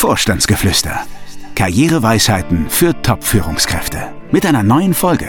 Vorstandsgeflüster. Karriereweisheiten für Top-Führungskräfte. Mit einer neuen Folge.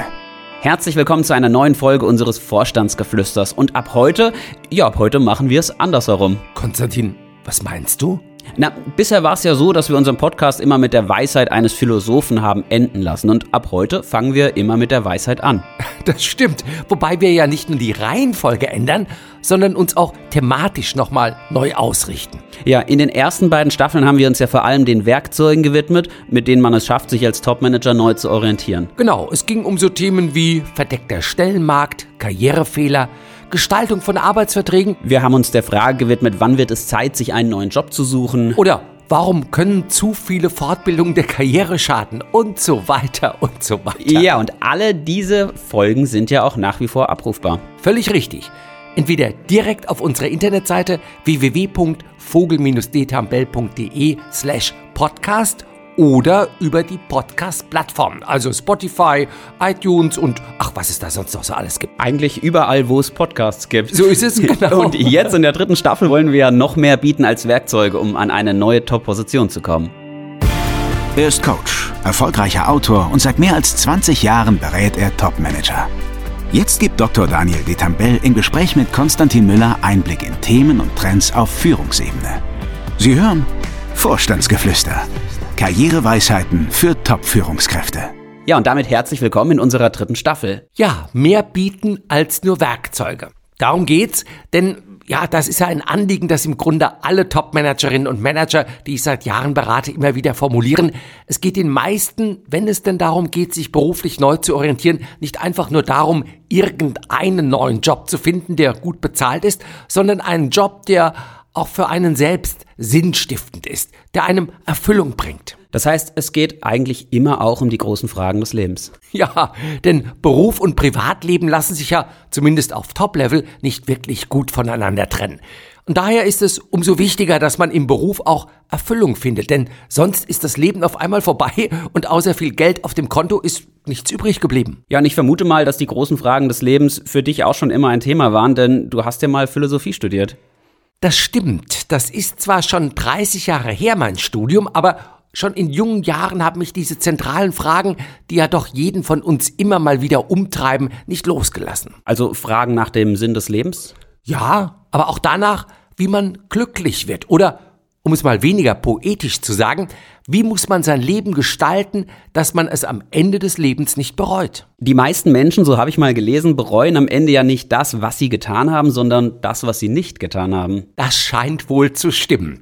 Herzlich willkommen zu einer neuen Folge unseres Vorstandsgeflüsters. Und ab heute, ja, ab heute machen wir es andersherum. Konstantin, was meinst du? Na, bisher war es ja so, dass wir unseren Podcast immer mit der Weisheit eines Philosophen haben enden lassen. Und ab heute fangen wir immer mit der Weisheit an. Das stimmt. Wobei wir ja nicht nur die Reihenfolge ändern, sondern uns auch thematisch nochmal neu ausrichten. Ja, in den ersten beiden Staffeln haben wir uns ja vor allem den Werkzeugen gewidmet, mit denen man es schafft, sich als Topmanager neu zu orientieren. Genau, es ging um so Themen wie verdeckter Stellenmarkt, Karrierefehler, Gestaltung von Arbeitsverträgen. Wir haben uns der Frage gewidmet, wann wird es Zeit, sich einen neuen Job zu suchen. Oder warum können zu viele Fortbildungen der Karriere schaden und so weiter und so weiter. Ja, und alle diese Folgen sind ja auch nach wie vor abrufbar. Völlig richtig. Entweder direkt auf unserer Internetseite www.vogel-detambell.de slash podcast oder über die Podcast-Plattformen, also Spotify, iTunes und ach, was es da sonst noch so alles gibt. Eigentlich überall, wo es Podcasts gibt. So ist es, genau. Und jetzt in der dritten Staffel wollen wir ja noch mehr bieten als Werkzeuge, um an eine neue Top-Position zu kommen. Er ist Coach, erfolgreicher Autor und seit mehr als 20 Jahren berät er Top-Manager. Jetzt gibt Dr. Daniel Detambell im Gespräch mit Konstantin Müller Einblick in Themen und Trends auf Führungsebene. Sie hören Vorstandsgeflüster. Karriereweisheiten für Top-Führungskräfte. Ja, und damit herzlich willkommen in unserer dritten Staffel. Ja, mehr bieten als nur Werkzeuge. Darum geht's, denn ja, das ist ja ein Anliegen, das im Grunde alle Top-Managerinnen und Manager, die ich seit Jahren berate, immer wieder formulieren. Es geht den meisten, wenn es denn darum geht, sich beruflich neu zu orientieren, nicht einfach nur darum, irgendeinen neuen Job zu finden, der gut bezahlt ist, sondern einen Job, der auch für einen selbst sinnstiftend ist, der einem Erfüllung bringt. Das heißt, es geht eigentlich immer auch um die großen Fragen des Lebens. Ja, denn Beruf und Privatleben lassen sich ja zumindest auf Top-Level nicht wirklich gut voneinander trennen. Und daher ist es umso wichtiger, dass man im Beruf auch Erfüllung findet, denn sonst ist das Leben auf einmal vorbei und außer viel Geld auf dem Konto ist nichts übrig geblieben. Ja, und ich vermute mal, dass die großen Fragen des Lebens für dich auch schon immer ein Thema waren, denn du hast ja mal Philosophie studiert. Das stimmt. Das ist zwar schon 30 Jahre her, mein Studium, aber schon in jungen Jahren haben mich diese zentralen Fragen, die ja doch jeden von uns immer mal wieder umtreiben, nicht losgelassen. Also Fragen nach dem Sinn des Lebens? Ja, aber auch danach, wie man glücklich wird oder um es mal weniger poetisch zu sagen, wie muss man sein Leben gestalten, dass man es am Ende des Lebens nicht bereut? Die meisten Menschen, so habe ich mal gelesen, bereuen am Ende ja nicht das, was sie getan haben, sondern das, was sie nicht getan haben. Das scheint wohl zu stimmen.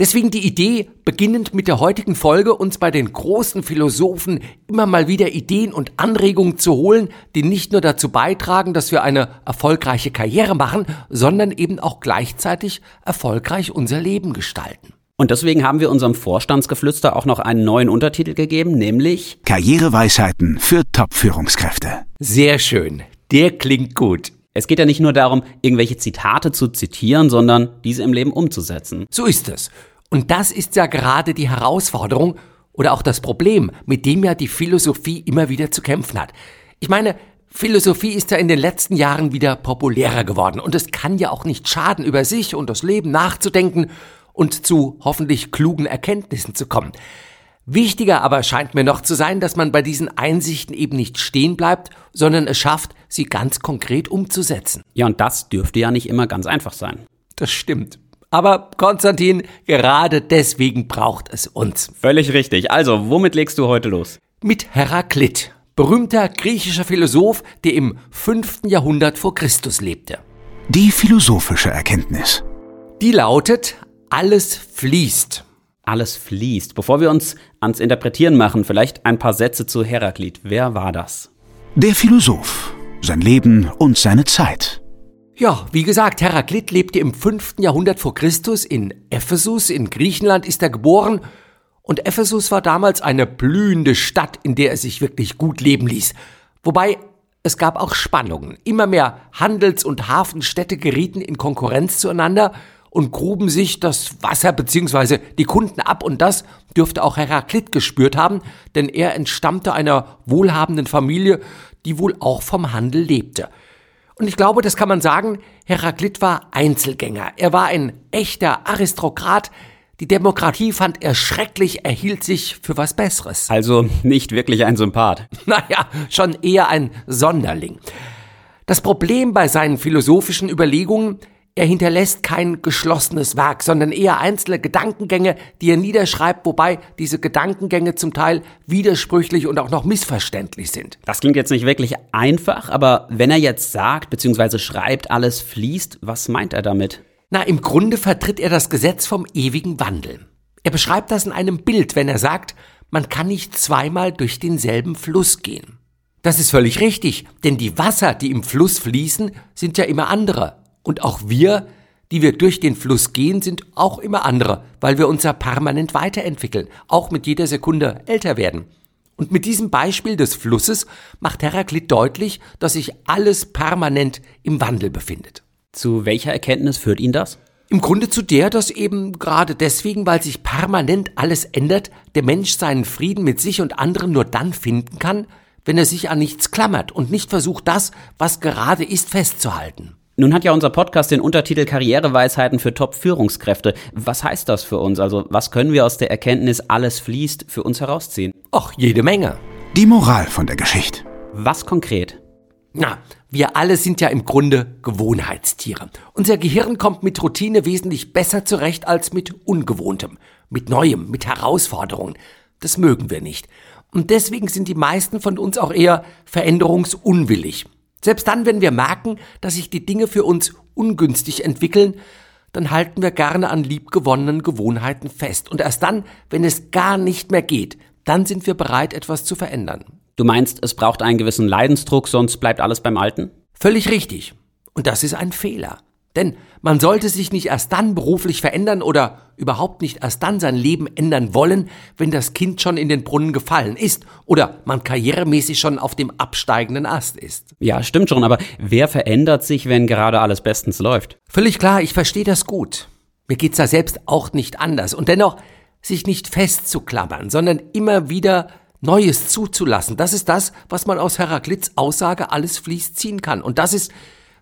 Deswegen die Idee, beginnend mit der heutigen Folge uns bei den großen Philosophen immer mal wieder Ideen und Anregungen zu holen, die nicht nur dazu beitragen, dass wir eine erfolgreiche Karriere machen, sondern eben auch gleichzeitig erfolgreich unser Leben gestalten. Und deswegen haben wir unserem Vorstandsgeflüster auch noch einen neuen Untertitel gegeben, nämlich Karriereweisheiten für Top-Führungskräfte. Sehr schön. Der klingt gut. Es geht ja nicht nur darum, irgendwelche Zitate zu zitieren, sondern diese im Leben umzusetzen. So ist es. Und das ist ja gerade die Herausforderung oder auch das Problem, mit dem ja die Philosophie immer wieder zu kämpfen hat. Ich meine, Philosophie ist ja in den letzten Jahren wieder populärer geworden und es kann ja auch nicht schaden, über sich und das Leben nachzudenken und zu hoffentlich klugen Erkenntnissen zu kommen. Wichtiger aber scheint mir noch zu sein, dass man bei diesen Einsichten eben nicht stehen bleibt, sondern es schafft, sie ganz konkret umzusetzen. Ja, und das dürfte ja nicht immer ganz einfach sein. Das stimmt. Aber Konstantin, gerade deswegen braucht es uns. Völlig richtig. Also, womit legst du heute los? Mit Heraklit, berühmter griechischer Philosoph, der im 5. Jahrhundert vor Christus lebte. Die philosophische Erkenntnis. Die lautet, alles fließt. Alles fließt. Bevor wir uns ans Interpretieren machen, vielleicht ein paar Sätze zu Heraklit. Wer war das? Der Philosoph. Sein Leben und seine Zeit. Ja, wie gesagt, Heraklit lebte im 5. Jahrhundert vor Christus in Ephesus, in Griechenland ist er geboren, und Ephesus war damals eine blühende Stadt, in der es sich wirklich gut leben ließ. Wobei es gab auch Spannungen. Immer mehr Handels- und Hafenstädte gerieten in Konkurrenz zueinander und gruben sich das Wasser bzw. die Kunden ab und das dürfte auch Heraklit gespürt haben, denn er entstammte einer wohlhabenden Familie, die wohl auch vom Handel lebte. Und ich glaube, das kann man sagen, Heraklit war Einzelgänger. Er war ein echter Aristokrat, Die Demokratie fand er schrecklich, er hielt sich für was Besseres. Also nicht wirklich ein Sympath. Naja, schon eher ein Sonderling. Das Problem bei seinen philosophischen Überlegungen, er hinterlässt kein geschlossenes Werk, sondern eher einzelne Gedankengänge, die er niederschreibt, wobei diese Gedankengänge zum Teil widersprüchlich und auch noch missverständlich sind. Das klingt jetzt nicht wirklich einfach, aber wenn er jetzt sagt bzw. schreibt, alles fließt, was meint er damit? Na, im Grunde vertritt er das Gesetz vom ewigen Wandel. Er beschreibt das in einem Bild, wenn er sagt, man kann nicht zweimal durch denselben Fluss gehen. Das ist völlig richtig, denn die Wasser, die im Fluss fließen, sind ja immer andere. Und auch wir, die wir durch den Fluss gehen, sind auch immer andere, weil wir uns ja permanent weiterentwickeln, auch mit jeder Sekunde älter werden. Und mit diesem Beispiel des Flusses macht Heraklit deutlich, dass sich alles permanent im Wandel befindet. Zu welcher Erkenntnis führt ihn das? Im Grunde zu der, dass eben gerade deswegen, weil sich permanent alles ändert, der Mensch seinen Frieden mit sich und anderen nur dann finden kann, wenn er sich an nichts klammert und nicht versucht, das, was gerade ist, festzuhalten. Nun hat ja unser Podcast den Untertitel Karriereweisheiten für Top-Führungskräfte. Was heißt das für uns? Also was können wir aus der Erkenntnis alles fließt für uns herausziehen? Ach, jede Menge. Die Moral von der Geschichte. Was konkret? Na, wir alle sind ja im Grunde Gewohnheitstiere. Unser Gehirn kommt mit Routine wesentlich besser zurecht als mit Ungewohntem, mit Neuem, mit Herausforderungen. Das mögen wir nicht. Und deswegen sind die meisten von uns auch eher veränderungsunwillig. Selbst dann, wenn wir merken, dass sich die Dinge für uns ungünstig entwickeln, dann halten wir gerne an liebgewonnenen Gewohnheiten fest. Und erst dann, wenn es gar nicht mehr geht, dann sind wir bereit, etwas zu verändern. Du meinst, es braucht einen gewissen Leidensdruck, sonst bleibt alles beim Alten? Völlig richtig. Und das ist ein Fehler. Denn man sollte sich nicht erst dann beruflich verändern oder überhaupt nicht erst dann sein Leben ändern wollen, wenn das Kind schon in den Brunnen gefallen ist oder man karrieremäßig schon auf dem absteigenden Ast ist. Ja, stimmt schon, aber wer verändert sich, wenn gerade alles bestens läuft? Völlig klar, ich verstehe das gut. Mir geht's da selbst auch nicht anders. Und dennoch, sich nicht festzuklammern, sondern immer wieder Neues zuzulassen, das ist das, was man aus Heraklits Aussage alles fließt ziehen kann. Und das ist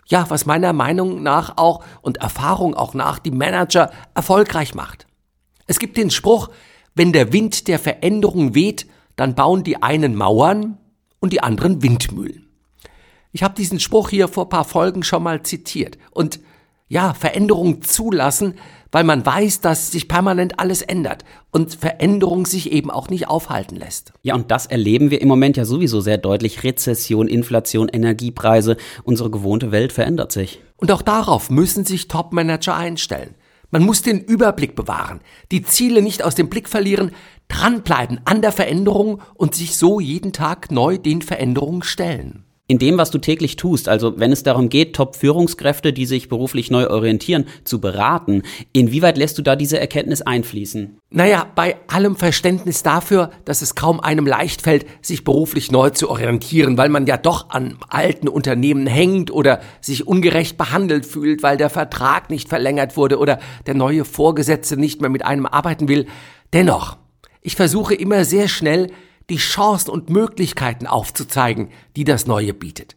ja, was meiner Meinung nach auch und Erfahrung auch nach die Manager erfolgreich macht. Es gibt den Spruch, wenn der Wind der Veränderung weht, dann bauen die einen Mauern und die anderen Windmühlen. Ich habe diesen Spruch hier vor paar Folgen schon mal zitiert. Und ja, Veränderung zulassen, weil man weiß, dass sich permanent alles ändert und Veränderung sich eben auch nicht aufhalten lässt. Ja, und das erleben wir im Moment ja sowieso sehr deutlich. Rezession, Inflation, Energiepreise, unsere gewohnte Welt verändert sich. Und auch darauf müssen sich Top-Manager einstellen. Man muss den Überblick bewahren, die Ziele nicht aus dem Blick verlieren, dranbleiben an der Veränderung und sich so jeden Tag neu den Veränderungen stellen in dem, was du täglich tust, also wenn es darum geht, Top-Führungskräfte, die sich beruflich neu orientieren, zu beraten, inwieweit lässt du da diese Erkenntnis einfließen? Naja, bei allem Verständnis dafür, dass es kaum einem leicht fällt, sich beruflich neu zu orientieren, weil man ja doch an alten Unternehmen hängt oder sich ungerecht behandelt fühlt, weil der Vertrag nicht verlängert wurde oder der neue Vorgesetzte nicht mehr mit einem arbeiten will. Dennoch, ich versuche immer sehr schnell, die Chancen und Möglichkeiten aufzuzeigen, die das Neue bietet.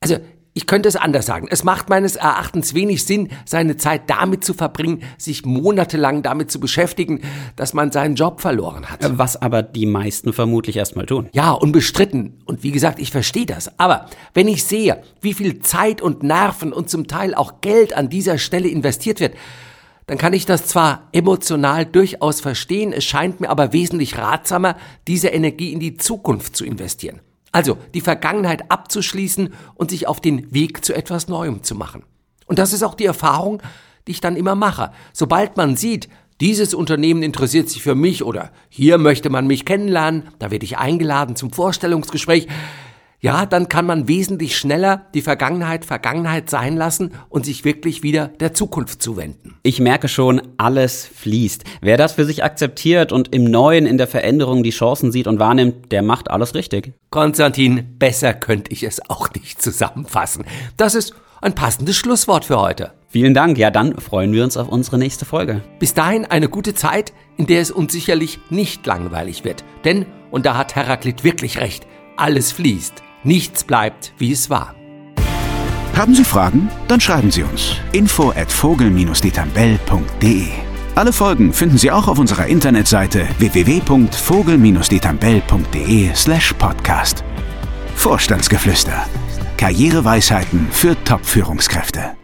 Also, ich könnte es anders sagen. Es macht meines Erachtens wenig Sinn, seine Zeit damit zu verbringen, sich monatelang damit zu beschäftigen, dass man seinen Job verloren hat. Was aber die meisten vermutlich erstmal tun. Ja, unbestritten. Und wie gesagt, ich verstehe das. Aber wenn ich sehe, wie viel Zeit und Nerven und zum Teil auch Geld an dieser Stelle investiert wird, dann kann ich das zwar emotional durchaus verstehen, es scheint mir aber wesentlich ratsamer, diese Energie in die Zukunft zu investieren. Also die Vergangenheit abzuschließen und sich auf den Weg zu etwas Neuem zu machen. Und das ist auch die Erfahrung, die ich dann immer mache. Sobald man sieht, dieses Unternehmen interessiert sich für mich oder hier möchte man mich kennenlernen, da werde ich eingeladen zum Vorstellungsgespräch, ja, dann kann man wesentlich schneller die Vergangenheit Vergangenheit sein lassen und sich wirklich wieder der Zukunft zuwenden. Ich merke schon, alles fließt. Wer das für sich akzeptiert und im Neuen, in der Veränderung die Chancen sieht und wahrnimmt, der macht alles richtig. Konstantin, besser könnte ich es auch nicht zusammenfassen. Das ist ein passendes Schlusswort für heute. Vielen Dank. Ja, dann freuen wir uns auf unsere nächste Folge. Bis dahin eine gute Zeit, in der es uns sicherlich nicht langweilig wird. Denn, und da hat Heraklit wirklich recht, alles fließt. Nichts bleibt, wie es war. Haben Sie Fragen? Dann schreiben Sie uns. Info at vogel-detambell.de Alle Folgen finden Sie auch auf unserer Internetseite www.vogel-detambell.de slash podcast. Vorstandsgeflüster. Karriereweisheiten für Top-Führungskräfte.